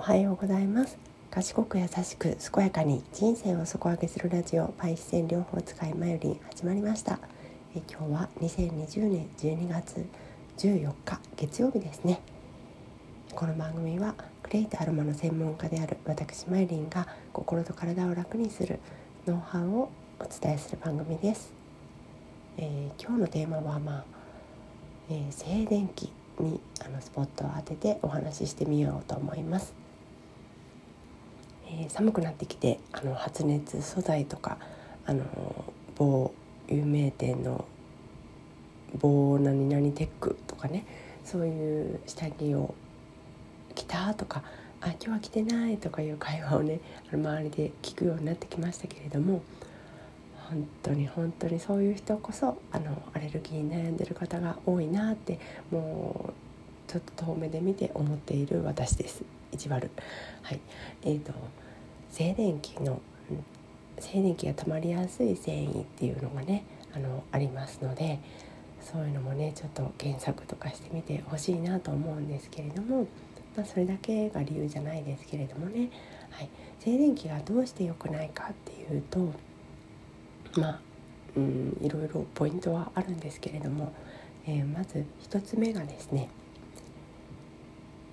おはようございます。賢く優しく健やかに人生を底上げするラジオパイセン両方使いマヨリン始まりました。え今日は2020年12月14日月曜日ですね。この番組はクレイとアロマの専門家である私マヨリンが心と体を楽にするノウハウをお伝えする番組です、えー、今日のテーマはまあ、えー、静電気にあのスポットを当ててお話ししてみようと思います。えー、寒くなってきてあの発熱素材とかあの某有名店の某何々テックとかねそういう下着を着たとかあ今日は着てないとかいう会話をねあの周りで聞くようになってきましたけれども本当に本当にそういう人こそあのアレルギーに悩んでる方が多いなってもうちょっと遠目で見て思っている私です。意地悪はい。えーと、静電気の静電気が溜まりやすい繊維っていうのがねあのありますのでそういうのもねちょっと検索とかしてみてほしいなと思うんですけれども、まあ、それだけが理由じゃないですけれどもね、はい、静電気がどうして良くないかっていうとまあうんいろいろポイントはあるんですけれども、えー、まず1つ目がですね、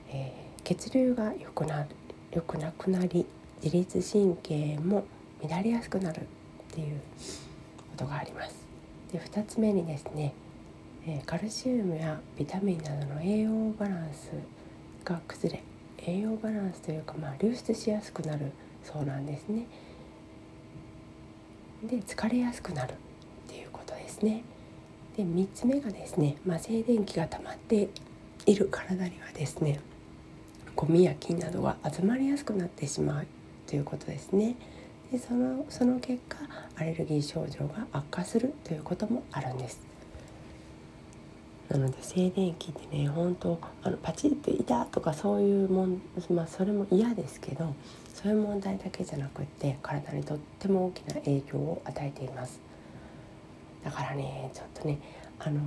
えー、血流が良くなる良くなくなり自律神経も乱れやすくなるっていうことがあります。で2つ目にですね、カルシウムやビタミンなどの栄養バランスが崩れ栄養バランスというか、まあ、流出しやすくなるそうなんですね。で疲れやすくなるっていうことですね。で3つ目がですね、まあ、静電気が溜まっている体にはですねゴミや菌などが集まりやすくなってしまうということですね。でそのその結果アレルギー症状が悪化するということもあるんです。なので静電気ってね本当あのパチっていたとかそういうもんまあそれも嫌ですけどそういう問題だけじゃなくって体にとっても大きな影響を与えていますだからねちょっとねあのー、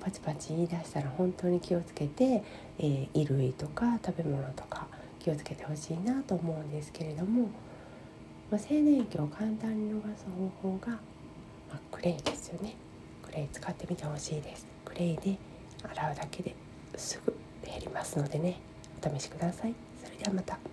パチパチ言い出したら本当に気をつけて、えー、衣類とか食べ物とか気をつけてほしいなと思うんですけれども、まあ、静電気を簡単に逃す方法が、まあ、クレイですよね。クレイ使ってみてほしいです。クレイで洗うだけですぐ減りますのでね。お試しください。それではまた。